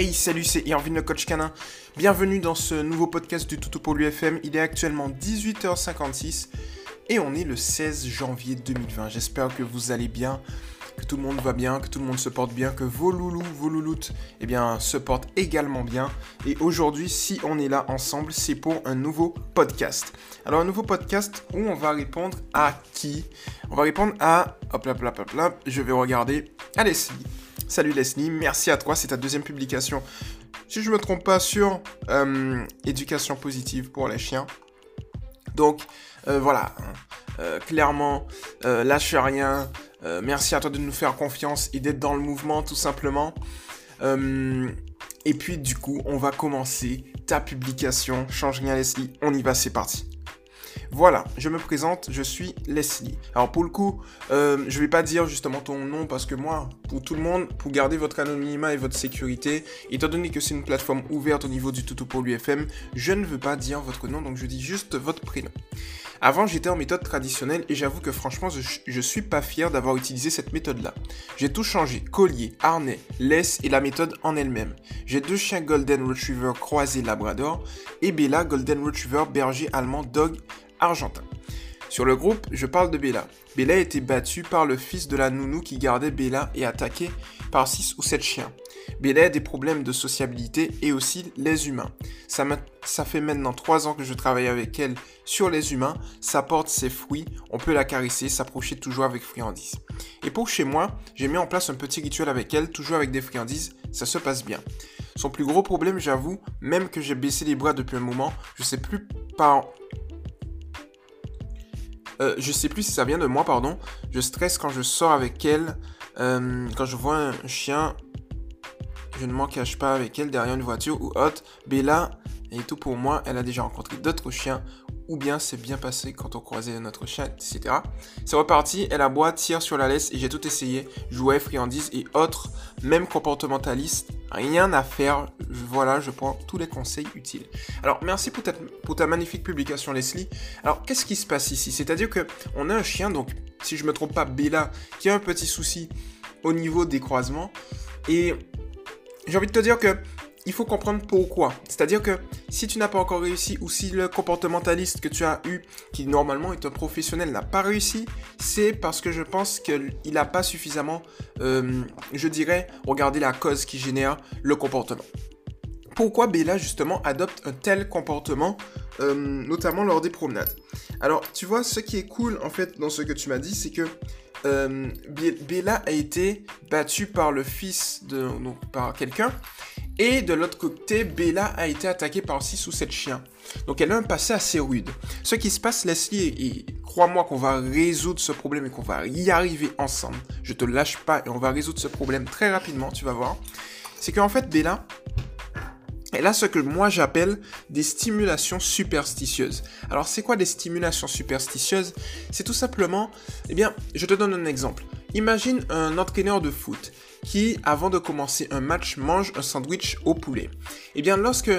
Hey salut c'est Irvin le coach canin. Bienvenue dans ce nouveau podcast du Toutou pour l'UFM. Il est actuellement 18h56 et on est le 16 janvier 2020. J'espère que vous allez bien, que tout le monde va bien, que tout le monde se porte bien, que vos loulous, vos louloutes, eh bien, se portent également bien. Et aujourd'hui, si on est là ensemble, c'est pour un nouveau podcast. Alors un nouveau podcast où on va répondre à qui? On va répondre à... Hop là, hop là, hop là, je vais regarder à Leslie. Salut Leslie, merci à toi, c'est ta deuxième publication. Si je ne me trompe pas sur euh, éducation positive pour les chiens. Donc euh, voilà, euh, clairement, lâche rien. merci à toi de nous faire confiance et d'être dans le mouvement tout simplement. et puis du coup, on va commencer ta publication. Change rien Leslie, on y va, c'est parti. Voilà, je me présente, je suis Leslie. Alors pour le coup, euh, je vais pas dire justement ton nom parce que moi, pour tout le monde, pour garder votre anonymat et votre sécurité, étant donné que c'est une plateforme ouverte au niveau du Toutou pour l'UFM, je ne veux pas dire votre nom, donc je dis juste votre prénom. Avant, j'étais en méthode traditionnelle et j'avoue que franchement, je, suis pas fier d'avoir utilisé cette méthode-là. J'ai tout changé, collier, harnais, laisse et la méthode en elle-même. J'ai deux chiens Golden Retriever croisés Labrador et Bella Golden Retriever berger allemand dog argentin. Sur le groupe, je parle de Bella. Bella a été battue par le fils de la nounou qui gardait Bella et attaquée par 6 ou 7 chiens. Bella a des problèmes de sociabilité et aussi les humains. Ça, ça fait maintenant 3 ans que je travaille avec elle sur les humains, ça porte ses fruits, on peut la caresser, s'approcher toujours avec friandises. Et pour chez moi, j'ai mis en place un petit rituel avec elle, toujours avec des friandises, ça se passe bien. Son plus gros problème, j'avoue, même que j'ai baissé les bras depuis un moment, je sais plus par euh, je sais plus si ça vient de moi, pardon. Je stresse quand je sors avec elle. Euh, quand je vois un chien, je ne m'en cache pas avec elle derrière une voiture ou autre. Bella est tout pour moi. Elle a déjà rencontré d'autres chiens ou bien c'est bien passé quand on croisait notre chien, etc. C'est reparti, elle aboie, tire sur la laisse et j'ai tout essayé. Jouets, friandises et autres, même comportementalistes, rien à faire. Voilà, je prends tous les conseils utiles. Alors, merci pour ta, pour ta magnifique publication, Leslie. Alors, qu'est-ce qui se passe ici? C'est-à-dire que on a un chien, donc, si je me trompe pas, Bella, qui a un petit souci au niveau des croisements. Et j'ai envie de te dire que il faut comprendre pourquoi. C'est-à-dire que si tu n'as pas encore réussi ou si le comportementaliste que tu as eu, qui normalement est un professionnel, n'a pas réussi, c'est parce que je pense qu'il n'a pas suffisamment, euh, je dirais, regardé la cause qui génère le comportement. Pourquoi Bella justement adopte un tel comportement, euh, notamment lors des promenades? Alors, tu vois, ce qui est cool en fait dans ce que tu m'as dit, c'est que euh, Bella a été battue par le fils de, donc par quelqu'un et de l'autre côté, Bella a été attaquée par 6 ou 7 chiens. Donc elle a un passé assez rude. Ce qui se passe, Leslie, et, crois-moi qu'on va résoudre ce problème et qu'on va y arriver ensemble. Je te lâche pas et on va résoudre ce problème très rapidement, tu vas voir. C'est qu'en fait, Bella, elle a ce que moi j'appelle des stimulations superstitieuses. Alors c'est quoi des stimulations superstitieuses? C'est tout simplement, eh bien, je te donne un exemple. Imagine un entraîneur de foot qui, avant de commencer un match, mange un sandwich au poulet. Eh bien, lorsque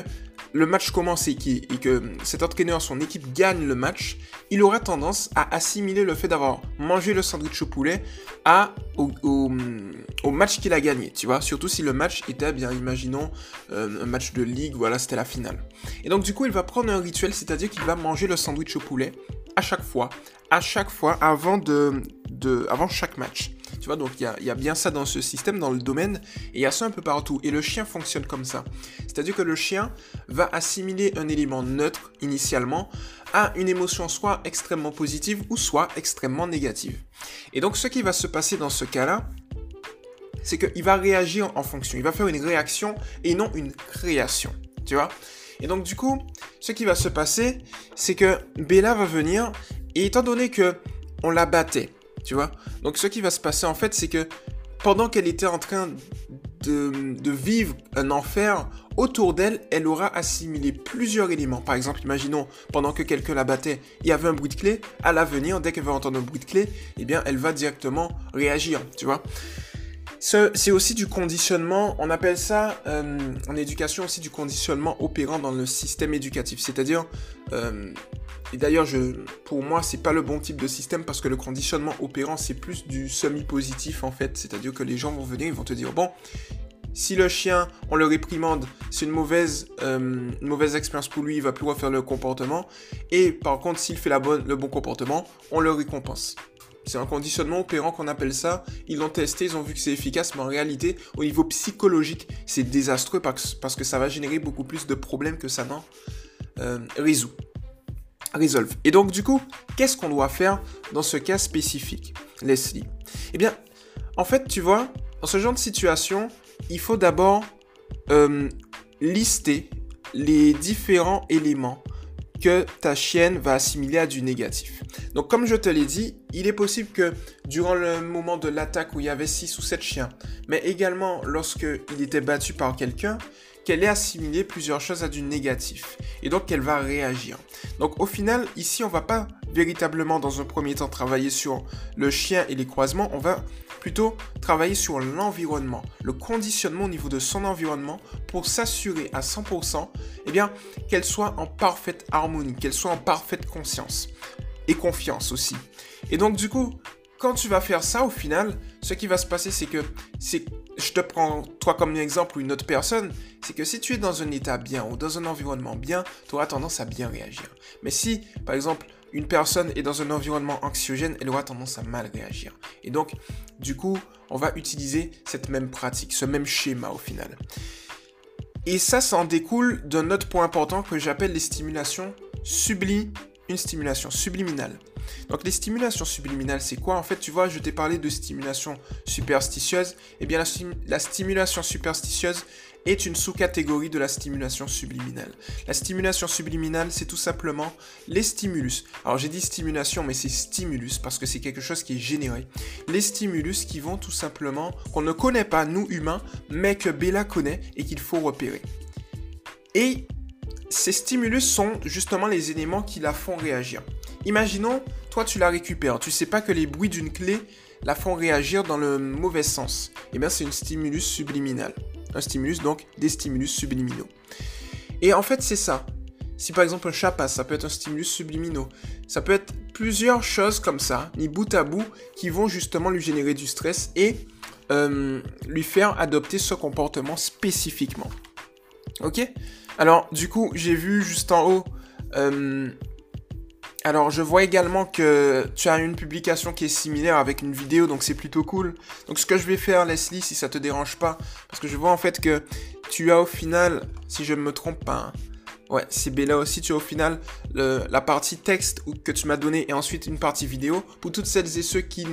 le match commence et, que cet entraîneur, son équipe gagne le match, il aura tendance à assimiler le fait d'avoir mangé le sandwich au poulet à, au, match qu'il a gagné, tu vois. Surtout si le match était, bien imaginons, euh, un match de ligue, voilà, c'était la finale. Et donc du coup, il va prendre un rituel, c'est-à-dire qu'il va manger le sandwich au poulet à chaque fois, à chaque fois, avant, de, de avant chaque match. Tu vois, donc il y a, bien ça dans ce système, dans le domaine, et il y a ça un peu partout. Et le chien fonctionne comme ça. C'est-à-dire que le chien va assimiler un élément neutre initialement à une émotion soit extrêmement positive ou soit extrêmement négative. Et donc ce qui va se passer dans ce cas-là, c'est qu'il va réagir en fonction. Il va faire une réaction et non une création. Tu vois? Et donc du coup, ce qui va se passer, c'est que Bella va venir, et étant donné que on la battait, tu vois? Donc ce qui va se passer en fait, c'est que pendant qu'elle était en train de, vivre un enfer, autour d'elle, elle aura assimilé plusieurs éléments. Par exemple, imaginons, pendant que quelqu'un la battait, il y avait un bruit de clé. À l'avenir, dès qu'elle va entendre un bruit de clé, eh bien, elle va directement réagir, tu vois c'est aussi du conditionnement, on appelle ça euh, en éducation aussi du conditionnement opérant dans le système éducatif. C'est-à-dire, euh, et d'ailleurs, pour moi, c'est pas le bon type de système parce que le conditionnement opérant, c'est plus du semi-positif en fait. C'est-à-dire que les gens vont venir, ils vont te dire, bon, Si le chien, on le réprimande, c'est une mauvaise, euh, mauvaise expérience pour lui, il va plus refaire le comportement. Et par contre, s'il fait la bonne, le bon comportement, on le récompense. C'est un conditionnement opérant qu'on appelle ça. Ils l'ont testé, ils ont vu que c'est efficace, mais en réalité, au niveau psychologique, c'est désastreux parce, que ça va générer beaucoup plus de problèmes que ça n'en euh, résout. Resolve. Et donc, du coup, qu'est-ce qu'on doit faire dans ce cas spécifique, Leslie? Eh bien, en fait, tu vois, dans ce genre de situation, il faut d'abord euh, lister les différents éléments que ta chienne va assimiler à du négatif. Donc comme je te l'ai dit, il est possible que durant le moment de l'attaque où il y avait 6 ou 7 chiens, mais également lorsqu'il était battu par quelqu'un, qu'elle ait assimilé plusieurs choses à du négatif. Et donc qu'elle va réagir. Donc au final, ici, on va pas véritablement dans un premier temps travailler sur le chien et les croisements, on va plutôt travailler sur l'environnement, le conditionnement au niveau de son environnement pour s'assurer à 100% eh bien, qu'elle soit en parfaite harmonie, qu'elle soit en parfaite conscience et confiance aussi. Et donc du coup, quand tu vas faire ça au final, ce qui va se passer c'est que je te prends toi comme exemple ou une autre personne, c'est que si tu es dans un état bien ou dans un environnement bien, tu auras tendance à bien réagir. Mais si, par exemple, une personne est dans un environnement anxiogène, elle aura tendance à mal réagir. Et donc, du coup, on va utiliser cette même pratique, ce même schéma au final. Et ça, ça en découle d'un autre point important que j'appelle les stimulations sublimes, une stimulation subliminale. Donc les stimulations subliminales, c'est quoi? En fait, tu vois, je t'ai parlé de stimulation superstitieuse. Eh bien, la stimulation superstitieuse, est une sous-catégorie de la stimulation subliminale. La stimulation subliminale, c'est tout simplement les stimulus. Alors j'ai dit stimulation, mais c'est stimulus parce que c'est quelque chose qui est généré. Les stimulus qui vont tout simplement, qu'on ne connaît pas, nous humains, mais que Bella connaît et qu'il faut repérer. Et ces stimulus sont justement les éléments qui la font réagir. Imaginons, toi tu la récupères, tu sais pas que les bruits d'une clé la font réagir dans le mauvais sens. Eh bien c'est une stimulus subliminale un stimulus, donc des stimulus subliminaux. Et en fait, c'est ça. Si par exemple un chat passe, ça peut être un stimulus subliminaux. Ça peut être plusieurs choses comme ça, mis bout à bout, qui vont justement lui générer du stress et euh, lui faire adopter ce comportement spécifiquement. Ok? Alors, du coup, j'ai vu juste en haut euh, alors, je vois également que tu as une publication qui est similaire avec une vidéo, donc c'est plutôt cool. Donc, ce que je vais faire, Leslie, si ça te dérange pas, parce que je vois en fait que tu as au final, si je ne me trompe pas, hein, Ouais, c'est Bella aussi. Tu as au final la partie texte que tu m'as donné et ensuite une partie vidéo. Pour toutes celles et ceux qui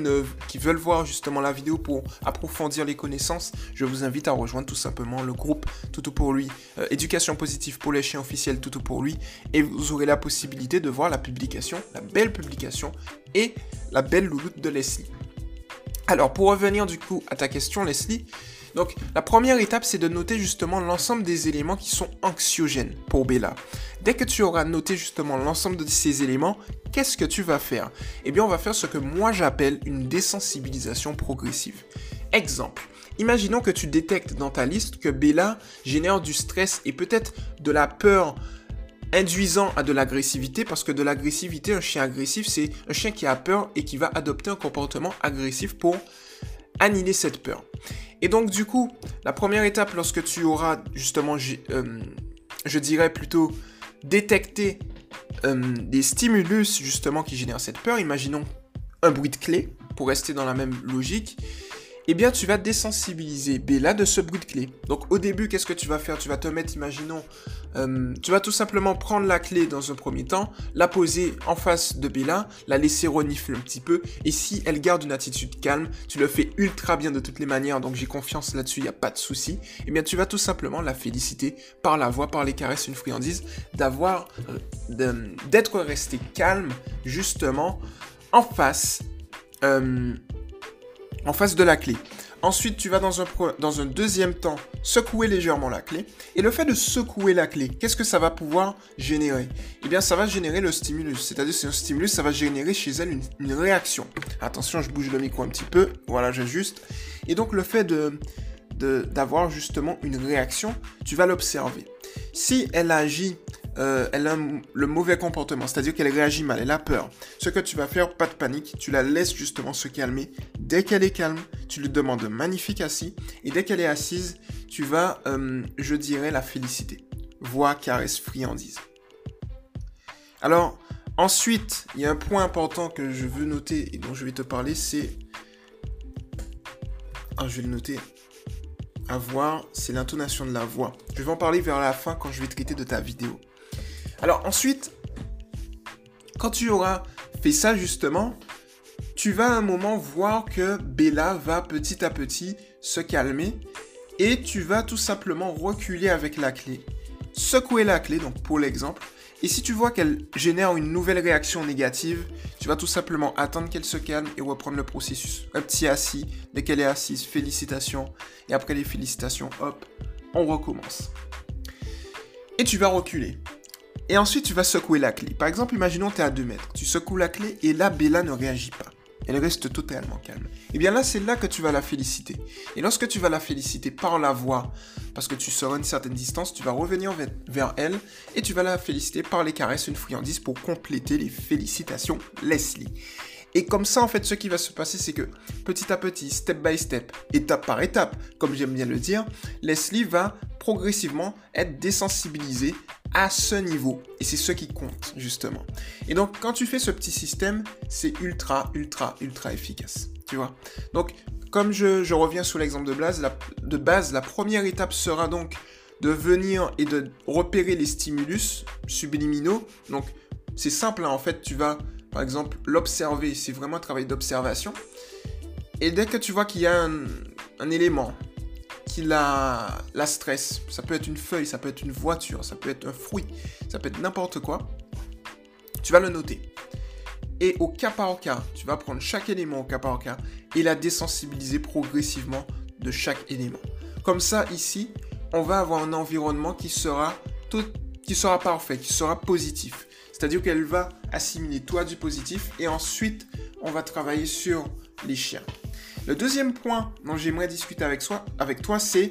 veulent voir justement la vidéo pour approfondir les connaissances, je vous invite à rejoindre tout simplement le groupe Toutou pour lui, euh, éducation positive pour les chiens officiels Toutou pour lui. Et vous aurez la possibilité de voir la publication, la belle publication et la belle louloute de Leslie. Alors, pour revenir du coup à ta question, Leslie, donc la première étape, c'est de noter justement l'ensemble des éléments qui sont anxiogènes pour Bella. Dès que tu auras noté justement l'ensemble de ces éléments, qu'est-ce que tu vas faire? Eh bien, on va faire ce que moi j'appelle une désensibilisation progressive. Exemple. Imaginons que tu détectes dans ta liste que Bella génère du stress et peut-être de la peur induisant à de l'agressivité parce que de l'agressivité, un chien agressif, c'est un chien qui a peur et qui va adopter un comportement agressif pour annihiler cette peur. Et donc du coup, la première étape lorsque tu auras justement, euh, je dirais plutôt, détecté euh, des stimulus justement qui génèrent cette peur, imaginons un bruit de clé, pour rester dans la même logique, eh bien tu vas désensibiliser Bella de ce bruit de clé. Donc au début, qu'est-ce que tu vas faire? Tu vas te mettre, imaginons, euh, tu vas tout simplement prendre la clé dans un premier temps, la poser en face de Bella, la laisser renifler un petit peu, et si elle garde une attitude calme, tu le fais ultra bien de toutes les manières, donc j'ai confiance là-dessus, il n'y a pas de souci, eh bien tu vas tout simplement la féliciter par la voix, par les caresses, une friandise, euh, d'être resté calme, justement, en face. Euh, en face de la clé. Ensuite, tu vas dans un, deuxième temps secouer légèrement la clé. Et le fait de secouer la clé, qu'est-ce que ça va pouvoir générer? Eh bien, ça va générer le stimulus. C'est-à-dire, c'est un stimulus, ça va générer chez elle une, réaction. Attention, je bouge le micro un petit peu. Voilà, j'ajuste. Et donc, le fait de d'avoir justement une réaction, tu vas l'observer. Si elle agit euh, elle a le mauvais comportement, c'est-à-dire qu'elle réagit mal, elle a peur. Ce que tu vas faire, pas de panique, tu la laisses justement se calmer. Dès qu'elle est calme, tu lui demandes magnifique assis, et dès qu'elle est assise, tu vas, euh, je dirais, la féliciter. Voix, caresse, friandise. Alors, ensuite, il y a un point important que je veux noter et dont je vais te parler, c'est... Ah, je vais le noter à voir, c'est l'intonation de la voix. Je vais en parler vers la fin quand je vais traiter de ta vidéo. Alors ensuite, quand tu auras fait ça justement, tu vas à un moment voir que Bella va petit à petit se calmer et tu vas tout simplement reculer avec la clé. Secouer la clé, donc pour l'exemple, et si tu vois qu'elle génère une nouvelle réaction négative, tu vas tout simplement attendre qu'elle se calme et reprendre le processus. Un petit assis, dès qu'elle est assise, félicitations. Et après les félicitations, hop, on recommence. Et tu vas reculer. Et ensuite, tu vas secouer la clé. Par exemple, imaginons que tu es à 2 mètres. Tu secoues la clé et là, Bella ne réagit pas. Elle reste totalement calme. Et eh bien là, c'est là que tu vas la féliciter. Et lorsque tu vas la féliciter par la voix, parce que tu seras une certaine distance, tu vas revenir vers elle et tu vas la féliciter par les caresses, une friandise pour compléter les félicitations Leslie. Et comme ça, en fait, ce qui va se passer, c'est que petit à petit, step by step, étape par étape, comme j'aime bien le dire, Leslie va progressivement être désensibilisée à ce niveau. Et c'est ce qui compte, justement. Et donc, quand tu fais ce petit système, c'est ultra, ultra, ultra efficace. Tu vois? Donc, comme je, reviens sur l'exemple de base, de base, la première étape sera donc de venir et de repérer les stimulus subliminaux. Donc, c'est simple, hein. en fait, tu vas par exemple, l'observer, c'est vraiment un travail d'observation. Et dès que tu vois qu'il y a un, élément qui la, la stresse, ça peut être une feuille, ça peut être une voiture, ça peut être un fruit, ça peut être n'importe quoi, tu vas le noter. Et au cas par cas, tu vas prendre chaque élément au cas par cas et la désensibiliser progressivement de chaque élément. Comme ça, ici, on va avoir un environnement qui sera, tout, qui sera parfait, qui sera positif. C'est-à-dire qu'elle va assimiler toi du positif et ensuite on va travailler sur les chiens. Le deuxième point dont j'aimerais discuter avec, avec toi, c'est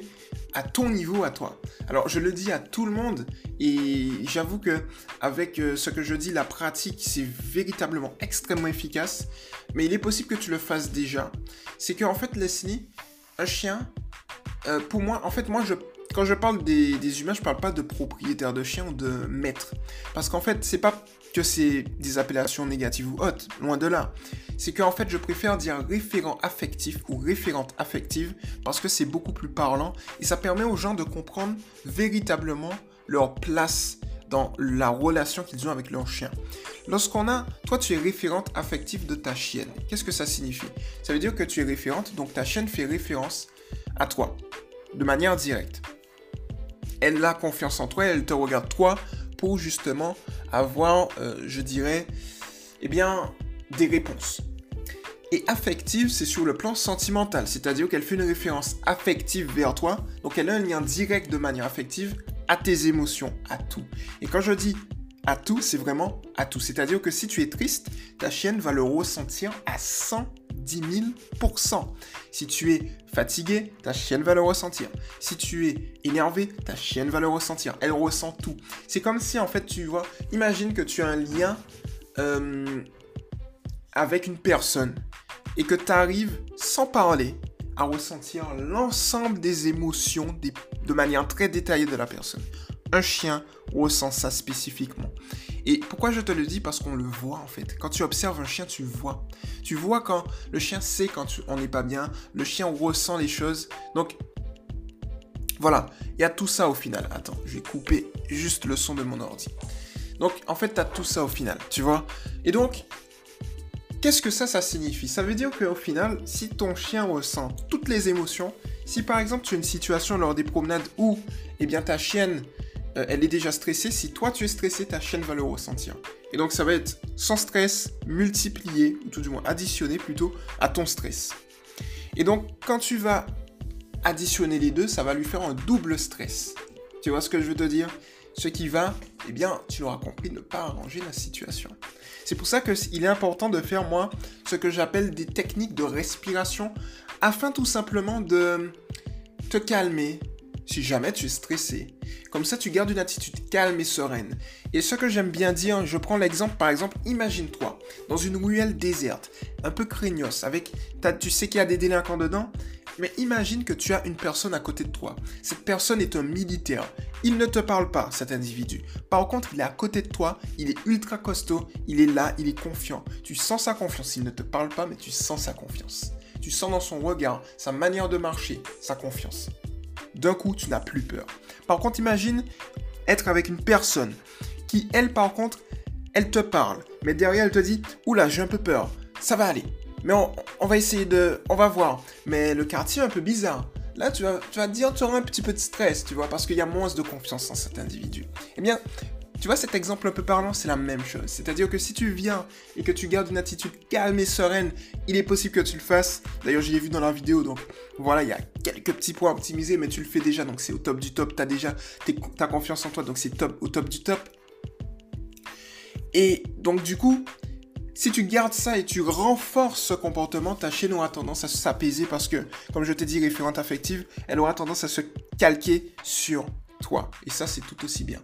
à ton niveau, à toi. Alors, je le dis à tout le monde et j'avoue que avec euh, ce que je dis, la pratique, c'est véritablement extrêmement efficace. Mais il est possible que tu le fasses déjà. C'est qu'en fait, Leslie, un chien, euh, pour moi, en fait, moi, quand je parle des, humains, je parle pas de propriétaires de chiens ou de maîtres. Parce qu'en fait, c'est pas que c'est des appellations négatives ou hautes, loin de là. C'est qu'en fait, je préfère dire référent affectif ou référente affective parce que c'est beaucoup plus parlant et ça permet aux gens de comprendre véritablement leur place dans la relation qu'ils ont avec leur chien. Lorsqu'on a, toi tu es référente affective de ta chienne, qu'est-ce que ça signifie? Ça veut dire que tu es référente, donc ta chienne fait référence à toi, de manière directe elle a confiance en toi, elle te regarde toi pour justement avoir, euh, je dirais, eh bien, des réponses. Et affective, c'est sur le plan sentimental, c'est-à-dire qu'elle fait une référence affective vers toi, donc elle a un lien direct de manière affective à tes émotions, à tout. Et quand je dis à tout, c'est vraiment à tout. C'est-à-dire que si tu es triste, ta chienne va le ressentir à 100 10 000%. Si tu es fatigué, ta chienne va le ressentir. Si tu es énervé, ta chienne va le ressentir. Elle ressent tout. C'est comme si, en fait, tu vois, imagine que tu as un lien euh, avec une personne et que tu arrives, sans parler, à ressentir l'ensemble des émotions de manière très détaillée de la personne. Un chien ressent ça spécifiquement. Et pourquoi je te le dis? Parce qu'on le voit en fait. Quand tu observes un chien, tu vois. Tu vois quand le chien sait quand on n'est pas bien, le chien ressent les choses. Donc voilà, il y a tout ça au final. Attends, je vais couper juste le son de mon ordi. Donc en fait, tu as tout ça au final, tu vois. Et donc, qu'est-ce que ça, ça signifie? Ça veut dire qu'au final, si ton chien ressent toutes les émotions, si par exemple tu as une situation lors des promenades où, eh bien, ta chienne euh, elle est déjà stressée. Si toi tu es stressé, ta chaîne va le ressentir. Et donc ça va être sans stress multiplié, ou tout du moins additionné plutôt, à ton stress. Et donc quand tu vas additionner les deux, ça va lui faire un double stress. Tu vois ce que je veux te dire? Ce qui va, eh bien, tu l'auras compris, ne pas arranger la situation. C'est pour ça qu'il est important de faire, moi, ce que j'appelle des techniques de respiration, afin tout simplement de te calmer, si jamais tu es stressé. Comme ça, tu gardes une attitude calme et sereine. Et ce que j'aime bien dire, je prends l'exemple, par exemple, imagine-toi, dans une ruelle déserte, un peu craignos, avec, tu sais qu'il y a des délinquants dedans, mais imagine que tu as une personne à côté de toi. Cette personne est un militaire. Il ne te parle pas, cet individu. Par contre, il est à côté de toi, il est ultra costaud, il est là, il est confiant. Tu sens sa confiance. Il ne te parle pas, mais tu sens sa confiance. Tu sens dans son regard, sa manière de marcher, sa confiance. D'un coup, tu n'as plus peur. Par contre, imagine être avec une personne qui, elle, par contre, elle te parle, mais derrière, elle te dit Oula, j'ai un peu peur, ça va aller. Mais on, va essayer de. On va voir. Mais le quartier est un peu bizarre. Là, tu vas, tu vas te dire, tu auras un petit peu de stress, tu vois, parce qu'il y a moins de confiance en cet individu. Eh bien, tu vois, cet exemple un peu parlant, c'est la même chose. C'est-à-dire que si tu viens et que tu gardes une attitude calme et sereine, il est possible que tu le fasses. D'ailleurs, j'y ai vu dans la vidéo, donc voilà, il y a quelques petits points à optimiser, mais tu le fais déjà, donc c'est au top du top. Tu as déjà ta confiance en toi, donc c'est top, au top du top. Et donc, du coup, si tu gardes ça et tu renforces ce comportement, ta chaîne aura tendance à s'apaiser parce que, comme je t'ai dit, référente affective, elle aura tendance à se calquer sur toi. Et ça, c'est tout aussi bien.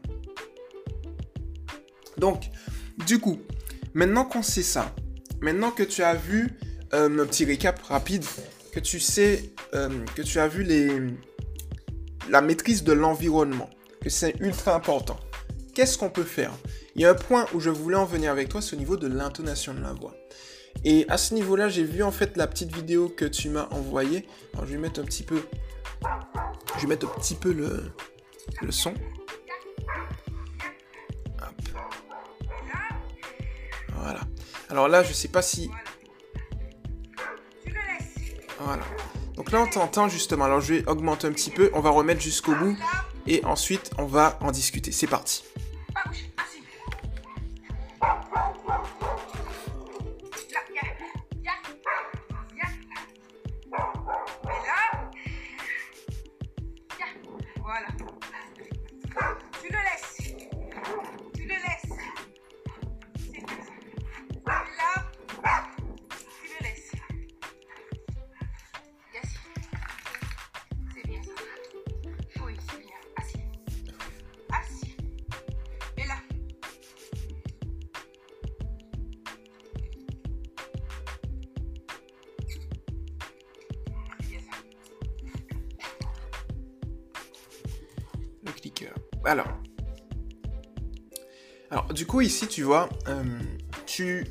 Donc, du coup, maintenant qu'on sait ça, maintenant que tu as vu euh, un petit récap rapide, que tu sais, euh, que tu as vu les, la maîtrise de l'environnement, que c'est ultra important, qu'est-ce qu'on peut faire? Il y a un point où je voulais en venir avec toi, c'est au niveau de l'intonation de la voix. Et à ce niveau-là, j'ai vu en fait la petite vidéo que tu m'as envoyée. Je vais mettre un petit peu, je vais mettre un petit peu le son. Voilà. Alors là, je sais pas si. Voilà. Donc là, on t'entend justement. Alors je vais augmenter un petit peu. On va remettre jusqu'au bout. Et ensuite, on va en discuter. C'est parti. Ici, tu vois, euh, tu...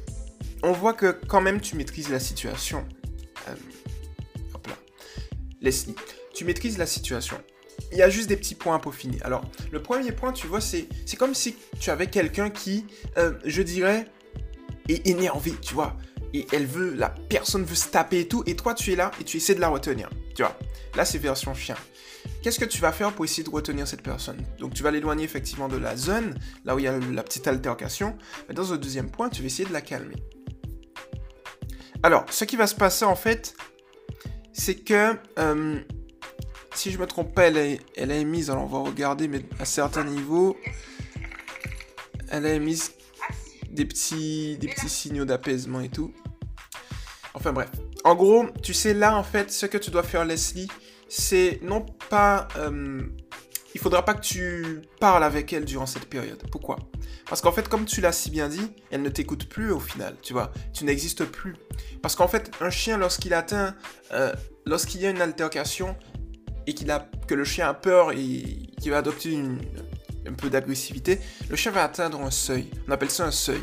On voit que quand même, tu maîtrises la situation. Euh, hop. Leslie, tu maîtrises la situation. Il y a juste des petits points à peaufiner. Alors, le premier point, tu vois, c'est, c'est comme si tu avais quelqu'un qui, euh, je dirais, est énervé, tu vois. Et elle veut, la personne veut se taper et tout, et toi, tu es là et tu essaies de la retenir. Tu vois. Là, c'est version chien. Qu'est-ce que tu vas faire pour essayer de retenir cette personne? Donc tu vas l'éloigner effectivement de la zone, là où il y a la petite altercation. Mais dans un deuxième point, tu vas essayer de la calmer. Alors, ce qui va se passer en fait, c'est que euh, si je me trompe pas, elle a, elle a émise, alors on va regarder, mais à certains niveaux, elle a émis des petits, des petits signaux d'apaisement et tout. Enfin bref. En gros, tu sais là en fait, ce que tu dois faire Leslie, c'est non pas... Euh, il faudra pas que tu parles avec elle durant cette période. Pourquoi? Parce qu'en fait, comme tu l'as si bien dit, elle ne t'écoute plus au final, tu vois. Tu n'existes plus. Parce qu'en fait, un chien, lorsqu'il atteint... Euh, lorsqu'il y a une altercation et qu'il a, que le chien a peur et qu'il va adopter un peu d'agressivité, le chien va atteindre un seuil. On appelle ça un seuil.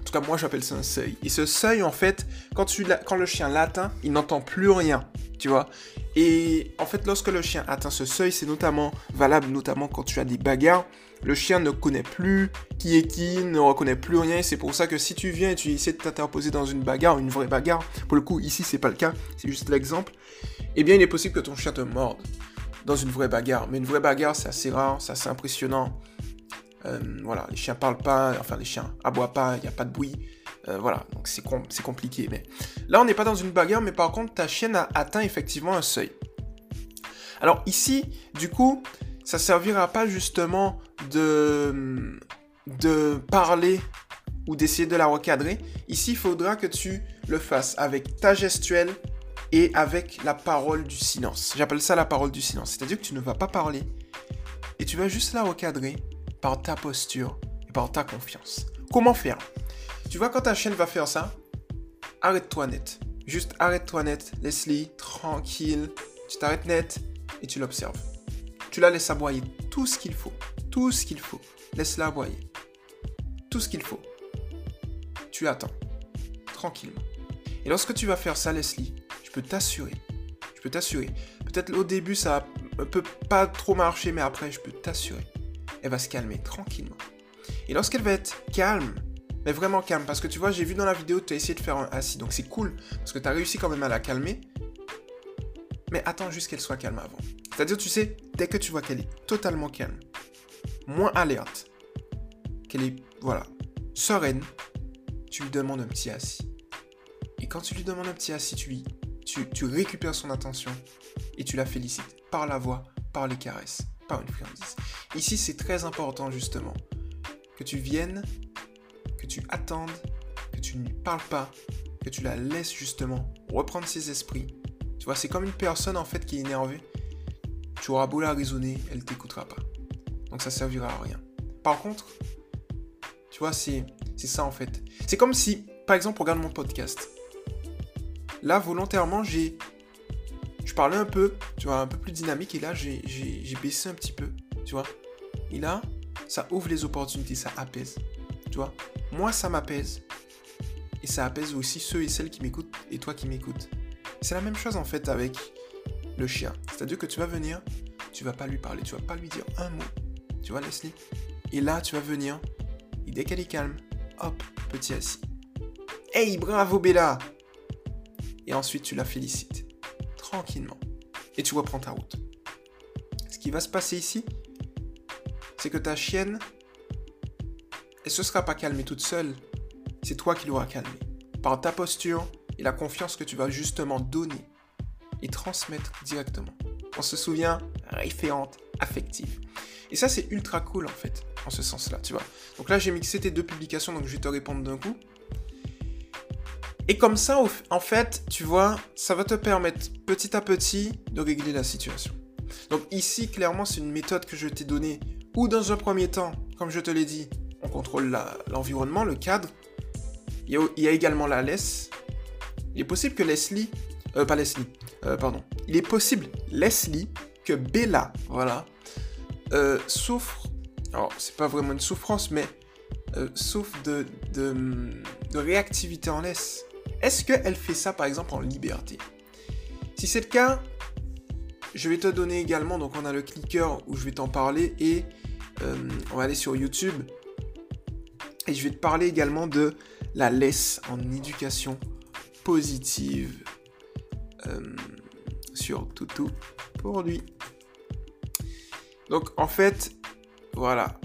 En tout cas, moi, j'appelle ça un seuil. Et ce seuil, en fait, quand, tu quand le chien l'atteint, il n'entend plus rien tu vois. Et en fait, lorsque le chien atteint ce seuil, c'est notamment valable, notamment quand tu as des bagarres. Le chien ne connaît plus qui est qui, ne reconnaît plus rien. C'est pour ça que si tu viens et tu essaies de t'interposer dans une bagarre, une vraie bagarre, pour le coup, ici, c'est pas le cas, c'est juste l'exemple, eh bien, il est possible que ton chien te morde dans une vraie bagarre. Mais une vraie bagarre, c'est assez rare, c'est assez impressionnant. Euh, voilà, les chiens parlent pas, enfin, les chiens aboient pas, il n'y a pas de bruit. Euh, voilà, donc c'est compliqué. Mais là, on n'est pas dans une bagarre, mais par contre, ta chienne a atteint effectivement un seuil. Alors ici, du coup, ça servira pas justement de, de parler ou d'essayer de la recadrer. Ici, il faudra que tu le fasses avec ta gestuelle et avec la parole du silence. J'appelle ça la parole du silence. C'est-à-dire que tu ne vas pas parler et tu vas juste la recadrer par ta posture et par ta confiance. Comment faire? Tu vois, quand ta chienne va faire ça, arrête-toi net. Juste arrête-toi net, Leslie, tranquille. Tu t'arrêtes net et tu l'observes. Tu la laisses aboyer tout ce qu'il faut. Tout ce qu'il faut. Laisse-la aboyer. Tout ce qu'il faut. Tu attends. Tranquillement. Et lorsque tu vas faire ça, Leslie, je peux t'assurer. Je peux t'assurer. Peut-être au début, ça peut pas trop marcher, mais après, je peux t'assurer. Elle va se calmer tranquillement. Et lorsqu'elle va être calme, mais vraiment calme, parce que tu vois, j'ai vu dans la vidéo, tu as essayé de faire un assis, donc c'est cool, parce que tu as réussi quand même à la calmer. Mais attends juste qu'elle soit calme avant. C'est-à-dire, tu sais, dès que tu vois qu'elle est totalement calme, moins alerte, qu'elle est, voilà, sereine, tu lui demandes un petit assis. Et quand tu lui demandes un petit assis, tu, lui, tu, tu récupères son attention et tu la félicites par la voix, par les caresses, Ici, c'est très important justement que tu viennes, que tu attendes, que tu ne parles pas, que tu la laisses justement reprendre ses esprits. Tu vois, c'est comme une personne en fait qui est énervée. Tu auras beau la raisonner, elle t'écoutera pas. Donc ça servira à rien. Par contre, tu vois, c'est ça en fait. C'est comme si, par exemple, regarde mon podcast. Là, volontairement, j'ai je parlais un peu, tu vois, un peu plus dynamique, et là, j'ai baissé un petit peu, tu vois. Et là, ça ouvre les opportunités, ça apaise, tu vois. Moi, ça m'apaise, et ça apaise aussi ceux et celles qui m'écoutent, et toi qui m'écoutes. C'est la même chose, en fait, avec le chien. C'est-à-dire que tu vas venir, tu vas pas lui parler, tu vas pas lui dire un mot, tu vois, Leslie. Et là, tu vas venir, et dès qu'elle est calme, hop, petit assis. Hey, bravo Bella Et ensuite, tu la félicites tranquillement. Et tu reprends ta route. Ce qui va se passer ici, c'est que ta chienne, elle se sera pas calmée toute seule. C'est toi qui l'auras calmée. Par ta posture et la confiance que tu vas justement donner et transmettre directement. On se souvient, référente affective. Et ça, c'est ultra cool en fait, en ce sens-là, tu vois. Donc là, j'ai mixé tes deux publications, donc je vais te répondre d'un coup. Et comme ça, en fait, tu vois, ça va te permettre petit à petit de régler la situation. Donc ici, clairement, c'est une méthode que je t'ai donnée où dans un premier temps, comme je te l'ai dit, on contrôle l'environnement, le cadre. Il y, a, également la laisse. Il est possible que Leslie, euh, pas Leslie, euh, pardon. Il est possible, Leslie, que Bella, voilà, euh, souffre. Alors, c'est pas vraiment une souffrance, mais euh, souffre de, de, de réactivité en laisse. Est-ce qu'elle fait ça par exemple en liberté? Si c'est le cas, je vais te donner également, donc on a le clicker où je vais t'en parler et euh, on va aller sur YouTube et je vais te parler également de la laisse en éducation positive euh, sur Toutou pour lui. Donc en fait, voilà.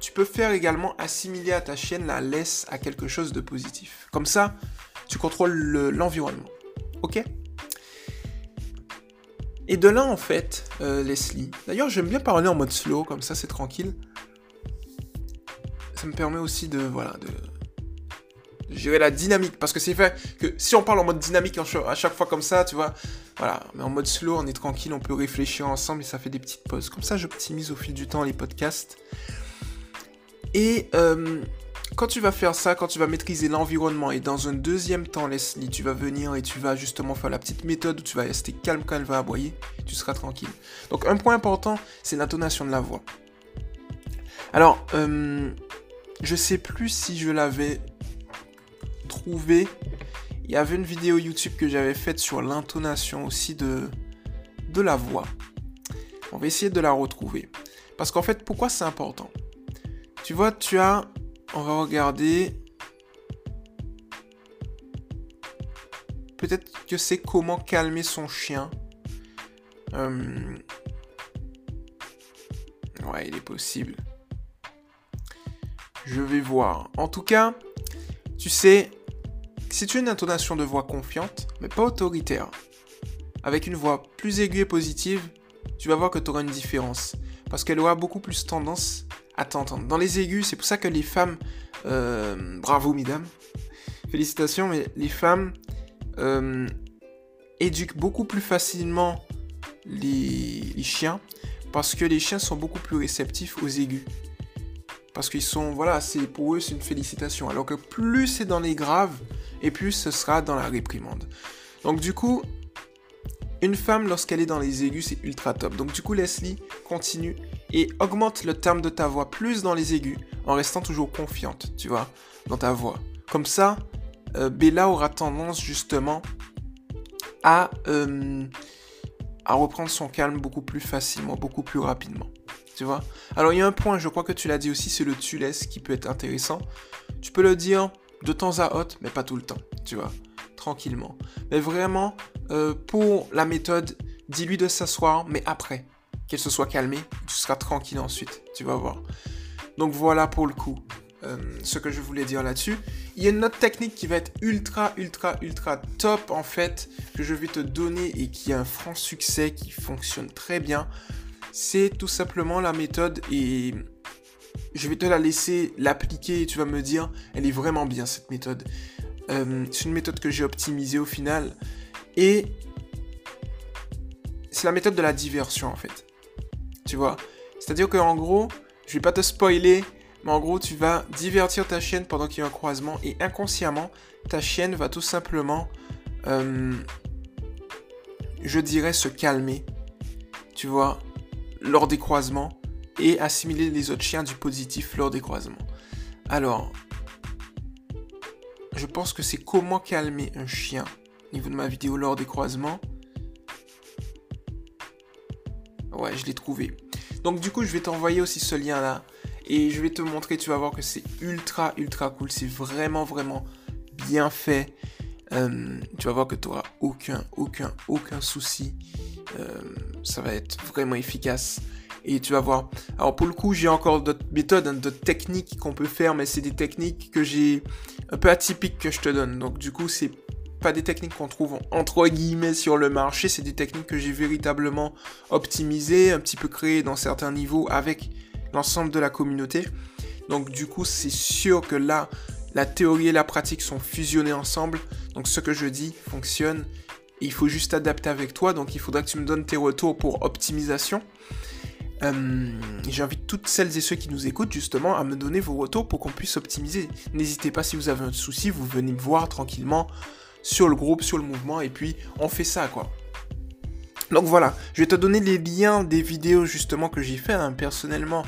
Tu peux faire également assimiler à ta chienne la laisse à quelque chose de positif. Comme ça, tu contrôles l'environnement. ok? Et de là, en fait, euh, Leslie. D'ailleurs, j'aime bien parler en mode slow, comme ça, c'est tranquille. Ça me permet aussi de, voilà, de, gérer la dynamique. Parce que c'est fait que si on parle en mode dynamique à chaque fois comme ça, tu vois, voilà. Mais en mode slow, on est tranquille, on peut réfléchir ensemble et ça fait des petites pauses. Comme ça, j'optimise au fil du temps les podcasts. Et euh, quand tu vas faire ça, quand tu vas maîtriser l'environnement et dans un deuxième temps, Leslie, tu vas venir et tu vas justement faire la petite méthode où tu vas rester calme quand elle va aboyer, tu seras tranquille. Donc un point important, c'est l'intonation de la voix. Alors, euh, je sais plus si je l'avais trouvé. Il y avait une vidéo YouTube que j'avais faite sur l'intonation aussi de, de la voix. On va essayer de la retrouver. Parce qu'en fait, pourquoi c'est important? Tu vois, tu as on va regarder. Peut-être que c'est comment calmer son chien. Euh, ouais, il est possible. Je vais voir. En tout cas, tu sais, si tu as une intonation de voix confiante, mais pas autoritaire, avec une voix plus aiguë et positive, tu vas voir que tu auras une différence. Parce qu'elle aura beaucoup plus tendance Attends. Dans les aigus, c'est pour ça que les femmes... Euh, bravo, mesdames. Félicitations, mais les femmes euh, éduquent beaucoup plus facilement les, chiens parce que les chiens sont beaucoup plus réceptifs aux aigus. Parce qu'ils sont, voilà, c'est pour eux c'est une félicitation. Alors que plus c'est dans les graves, et plus ce sera dans la réprimande. Donc du coup, une femme lorsqu'elle est dans les aigus, c'est ultra top. Donc du coup, Leslie continue et augmente le terme de ta voix plus dans les aigus, en restant toujours confiante, tu vois, dans ta voix. Comme ça, euh, Bella aura tendance justement à, euh, à reprendre son calme beaucoup plus facilement, beaucoup plus rapidement. Tu vois Alors il y a un point, je crois que tu l'as dit aussi, c'est le tu laisses qui peut être intéressant. Tu peux le dire de temps à autre, mais pas tout le temps, tu vois Tranquillement. Mais vraiment, euh, pour la méthode, dis-lui de s'asseoir, mais après, qu'elle se soit calmée, tu seras tranquille ensuite, tu vas voir. Donc voilà pour le coup. Euh, ce que je voulais dire là-dessus. Il y a une autre technique qui va être ultra, ultra, ultra top en fait, que je vais te donner et qui a un franc succès, qui fonctionne très bien. C'est tout simplement la méthode et je vais te la laisser l'appliquer et tu vas me dire, elle est vraiment bien cette méthode. Euh, c'est une méthode que j'ai optimisée au final et c'est la méthode de la diversion en fait. Tu vois C'est-à-dire qu'en gros, je vais pas te spoiler mais en gros, tu vas divertir ta chienne pendant qu'il y a un croisement et inconsciemment, ta chienne va tout simplement, euh, je dirais, se calmer, tu vois, lors des croisements et assimiler les autres chiens du positif lors des croisements. Alors, je pense que c'est comment calmer un chien au niveau de ma vidéo lors des croisements. Ouais, je l'ai trouvé. Donc du coup, je vais t'envoyer aussi ce lien là et je vais te montrer, tu vas voir que c'est ultra, ultra cool. C'est vraiment, vraiment bien fait. Euh, tu vas voir que tu n'auras aucun, aucun, aucun souci. Euh, ça va être vraiment efficace. Et tu vas voir. Alors pour le coup, j'ai encore d'autres méthodes, hein, d'autres techniques qu'on peut faire, mais c'est des techniques que j'ai un peu atypiques que je te donne. Donc du coup, c'est pas des techniques qu'on trouve entre guillemets sur le marché, c'est des techniques que j'ai véritablement optimisées, un petit peu créées dans certains niveaux avec l'ensemble de la communauté. Donc du coup, c'est sûr que là, la théorie et la pratique sont fusionnées ensemble. Donc ce que je dis fonctionne. il faut juste adapter avec toi. Donc il faudra que tu me donnes tes retours pour optimisation. Euh, j'invite toutes celles et ceux qui nous écoutent justement à me donner vos retours pour qu'on puisse optimiser. N'hésitez pas si vous avez un souci, vous venez me voir tranquillement sur le groupe, sur le mouvement, et puis on fait ça quoi. Donc voilà, je vais te donner les liens des vidéos justement que j'ai fait hein, personnellement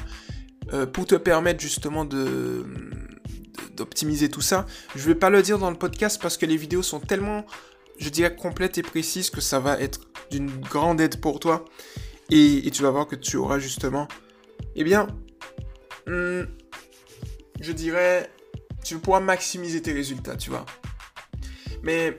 euh, pour te permettre justement de d'optimiser tout ça. Je vais pas le dire dans le podcast parce que les vidéos sont tellement, je dirais, complètes et précises que ça va être d'une grande aide pour toi. Et, tu vas voir que tu auras justement, eh bien, hmm, je dirais, tu pourras maximiser tes résultats, tu vois. Mais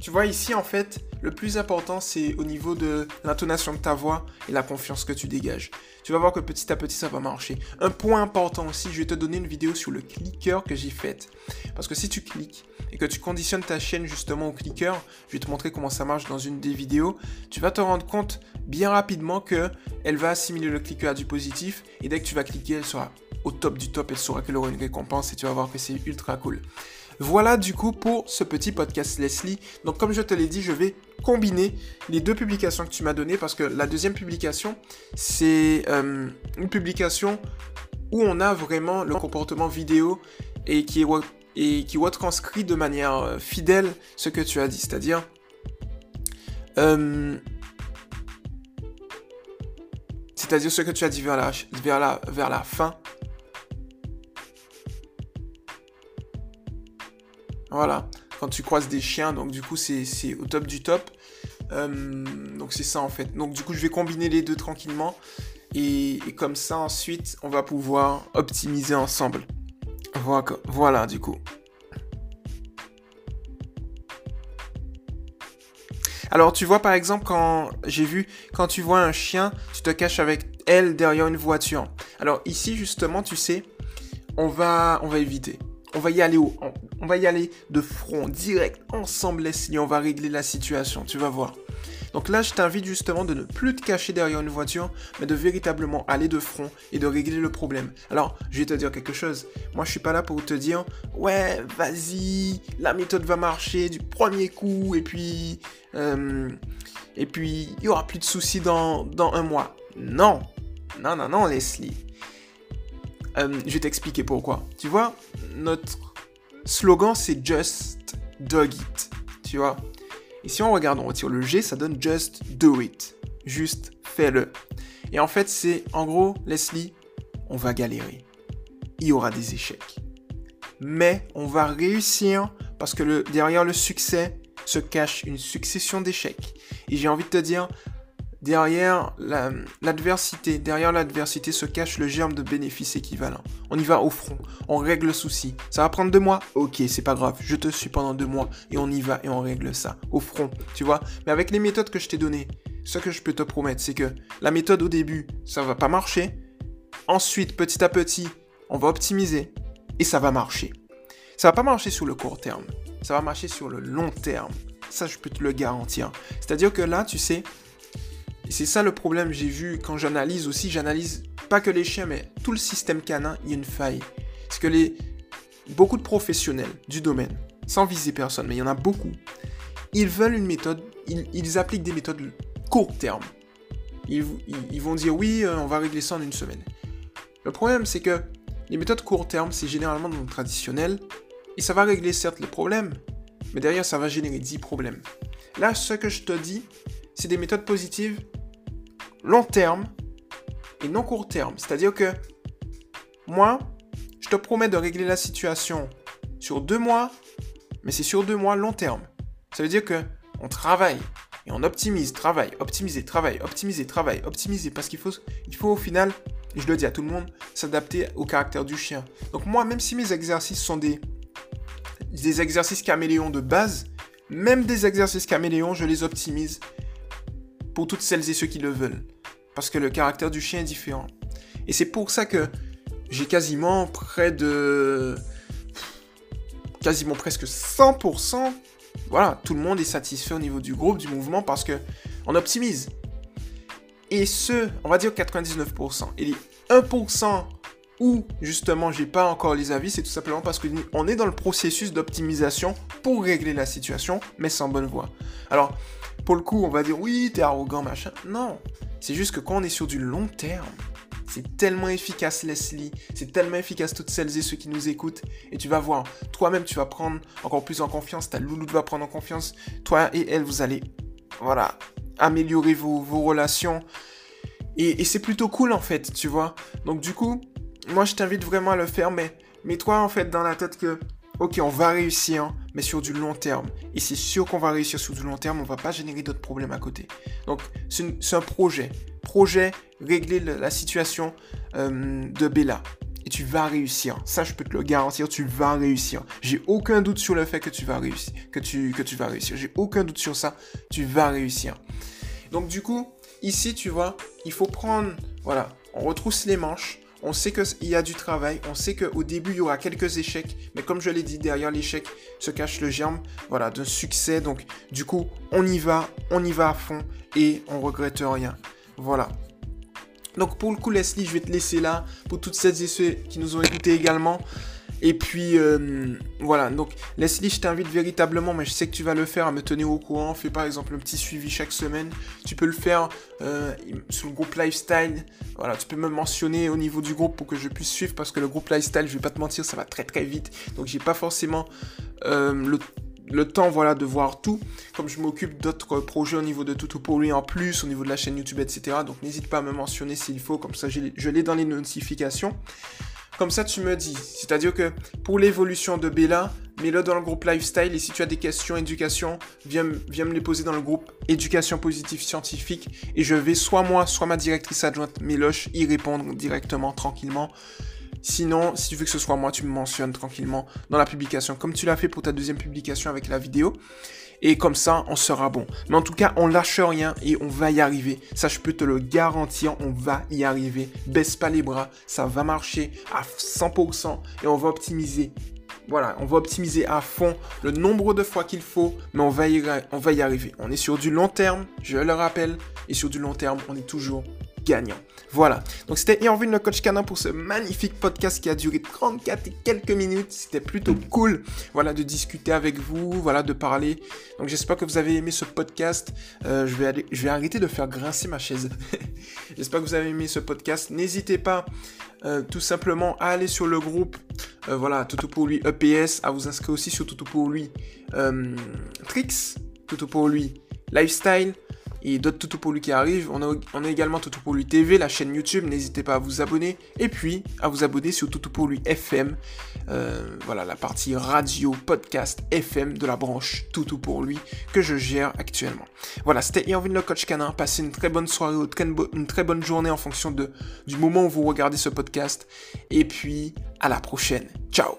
tu vois ici en fait, le plus important, c'est au niveau de l'intonation de ta voix et la confiance que tu dégages. Tu vas voir que petit à petit, ça va marcher. Un point important aussi, je vais te donner une vidéo sur le clicker que j'ai faite. Parce que si tu cliques et que tu conditionnes ta chaîne justement au clicker, je vais te montrer comment ça marche dans une des vidéos, tu vas te rendre compte bien rapidement que elle va assimiler le clicker à du positif et dès que tu vas cliquer, elle sera au top du top, elle saura qu'elle aura une récompense et tu vas voir que c'est ultra cool. Voilà du coup pour ce petit podcast Leslie. Donc comme je te l'ai dit, je vais combiner les deux publications que tu m'as données parce que la deuxième publication, c'est euh, une publication où on a vraiment le comportement vidéo et qui est et retranscrit de manière euh, fidèle ce que tu as dit, c'est-à-dire euh, c'est-à-dire ce que tu as dit vers la fin Voilà, quand tu croises des chiens, donc du coup c'est au top du top. Euh, donc c'est ça en fait. Donc du coup je vais combiner les deux tranquillement. Et, comme ça ensuite on va pouvoir optimiser ensemble. Voilà, voilà du coup. Alors tu vois par exemple quand j'ai vu quand tu vois un chien, tu te caches avec elle derrière une voiture. Alors ici justement tu sais, on va on va éviter on va y aller on, on va y aller de front, direct, ensemble Leslie, on va régler la situation, tu vas voir. Donc là, je t'invite justement de ne plus te cacher derrière une voiture, mais de véritablement aller de front et de régler le problème. Alors, je vais te dire quelque chose. Moi, je suis pas là pour te dire, ouais, vas-y, la méthode va marcher du premier coup, et puis, euh, et puis, il y aura plus de soucis dans, dans un mois. Non. Non, non, non, Leslie. Euh, je vais t'expliquer pourquoi. Tu vois, notre slogan, c'est Just Do It. Tu vois Et si on regarde, on retire le G, ça donne Just Do It. Juste fais-le. Et en fait, c'est en gros, Leslie, on va galérer. Il y aura des échecs. Mais on va réussir parce que derrière le succès se cache une succession d'échecs. Et j'ai envie de te dire, derrière l'adversité, derrière l'adversité se cache le germe de bénéfices équivalent. On y va au front, on règle le souci. Ça va prendre deux mois? Ok, c'est pas grave, je te suis pendant deux mois et on y va et on règle ça au front, tu vois? Mais avec les méthodes que je t'ai données, ce que je peux te promettre, c'est que la méthode au début, ça va pas marcher. Ensuite, petit à petit, on va optimiser et ça va marcher. Ça va pas marcher sur le court terme, ça va marcher sur le long terme. Ça, je peux te le garantir. C'est-à-dire que là, tu sais, et c'est ça le problème, j'ai vu quand j'analyse aussi, j'analyse pas que les chiens, mais tout le système canin, il y a une faille. Parce que les, beaucoup de professionnels du domaine, sans viser personne, mais il y en a beaucoup, ils veulent une méthode, ils, appliquent des méthodes court terme. Ils, vont dire oui, euh, on va régler ça en une semaine. Le problème, c'est que les méthodes court terme, c'est généralement dans le traditionnel, et ça va régler certes les problèmes, mais derrière, ça va générer 10 problèmes. Là, ce que je te dis, c'est des méthodes positives long terme et non court terme. C'est-à-dire que moi, je te promets de régler la situation sur deux mois, mais c'est sur deux mois long terme. Ça veut dire que on travaille et on optimise, travaille, optimiser, travail, optimiser, travail, optimiser, parce qu'il faut, il faut au final, je le dis à tout le monde, s'adapter au caractère du chien. Donc moi, même si mes exercices sont des, des exercices caméléons de base, même des exercices caméléons, je les optimise pour toutes celles et ceux qui le veulent. Parce que le caractère du chien est différent. Et c'est pour ça que j'ai quasiment près de... quasiment presque 100%. Voilà, tout le monde est satisfait au niveau du groupe, du mouvement, parce que on optimise. Et ce, on va dire 99%. Et les 1% où justement j'ai pas encore les avis, c'est tout simplement parce qu'on est dans le processus d'optimisation pour régler la situation, mais sans bonne voie. Alors, pour le coup, on va dire oui, t'es arrogant, machin. Non, c'est juste que quand on est sur du long terme, c'est tellement efficace, Leslie. C'est tellement efficace, toutes celles et ceux qui nous écoutent. Et tu vas voir, toi-même, tu vas prendre encore plus en confiance. Ta louloute va prendre en confiance. Toi et elle, vous allez, voilà, améliorer vos, relations. Et, et c'est plutôt cool, en fait, tu vois. Donc, du coup, moi, je t'invite vraiment à le faire. Mais mets-toi, en fait, dans la tête que ok, on va réussir, mais sur du long terme. Et c'est sûr qu'on va réussir sur du long terme, on va pas générer d'autres problèmes à côté. Donc, c'est un projet. Projet, régler la situation euh, de Bella. Et tu vas réussir. Ça, je peux te le garantir, tu vas réussir. J'ai aucun doute sur le fait que tu vas réussir. Que tu, que tu vas réussir. J'ai aucun doute sur ça. Tu vas réussir. Donc, du coup, ici, tu vois, il faut prendre. Voilà, on retrousse les manches on sait qu'il y a du travail, on sait qu'au début il y aura quelques échecs, mais comme je l'ai dit, derrière l'échec se cache le germe, voilà, d'un succès. Donc du coup, on y va, on y va à fond et on regrette rien. Voilà. Donc pour le coup, Leslie, je vais te laisser là pour toutes celles et ceux qui nous ont écoutés également. Et puis, euh, voilà. Donc, Leslie, je t'invite véritablement, mais je sais que tu vas le faire, à me tenir au courant. Fais par exemple un petit suivi chaque semaine. Tu peux le faire euh, sur le groupe Lifestyle. Voilà, tu peux me mentionner au niveau du groupe pour que je puisse suivre parce que le groupe Lifestyle, je vais pas te mentir, ça va très très vite. Donc, j'ai pas forcément euh, le temps de voir tout comme je m'occupe d'autres projets au niveau de tout pour lui en plus au niveau de la chaîne YouTube etc donc n'hésite pas à me mentionner s'il faut comme ça je l'ai dans les notifications comme ça, tu me dis. C'est-à-dire que pour l'évolution de Bella, mets-le dans le groupe Lifestyle. Et si tu as des questions éducation, viens, viens me les poser dans le groupe Éducation positive scientifique. Et je vais, soit moi, soit ma directrice adjointe Méloche, y répondre directement, tranquillement. Sinon, si tu veux que ce soit moi, tu me mentionnes tranquillement dans la publication, comme tu l'as fait pour ta deuxième publication avec la vidéo. Et comme ça, on sera bon. Mais en tout cas, on lâche rien et on va y arriver. Ça, je peux te le garantir, on va y arriver. Baisse pas les bras, ça va marcher à 100% et on va optimiser. Voilà, on va optimiser à fond le nombre de fois qu'il faut, mais on va, y, on va y arriver. On est sur du long terme, je le rappelle, et sur du long terme, on est toujours gagnant. Voilà. Donc c'était Irvine le coach canin pour ce magnifique podcast qui a duré 34 et quelques minutes. C'était plutôt cool, voilà, de discuter avec vous, voilà, de parler. Donc j'espère que vous avez aimé ce podcast. Euh, je, vais arrêter de faire grincer ma chaise. j'espère que vous avez aimé ce podcast. N'hésitez pas euh, tout simplement à aller sur le groupe, euh, voilà, Toutou pour lui EPS, à vous inscrire aussi sur Toutou pour lui Tricks, Toutou pour lui Lifestyle et d'autres Toutou pour lui qui arrivent. On a, a également Toutou pour lui TV, la chaîne YouTube. N'hésitez pas à vous abonner. Et puis, à vous abonner sur Toutou pour lui FM. Euh, voilà, la partie radio, podcast, FM de la branche Toutou pour lui que je gère actuellement. Voilà, c'était Irvin le coach canin. Passez une très bonne soirée ou une très bonne journée en fonction de, du moment où vous regardez ce podcast. Et puis, à la prochaine. Ciao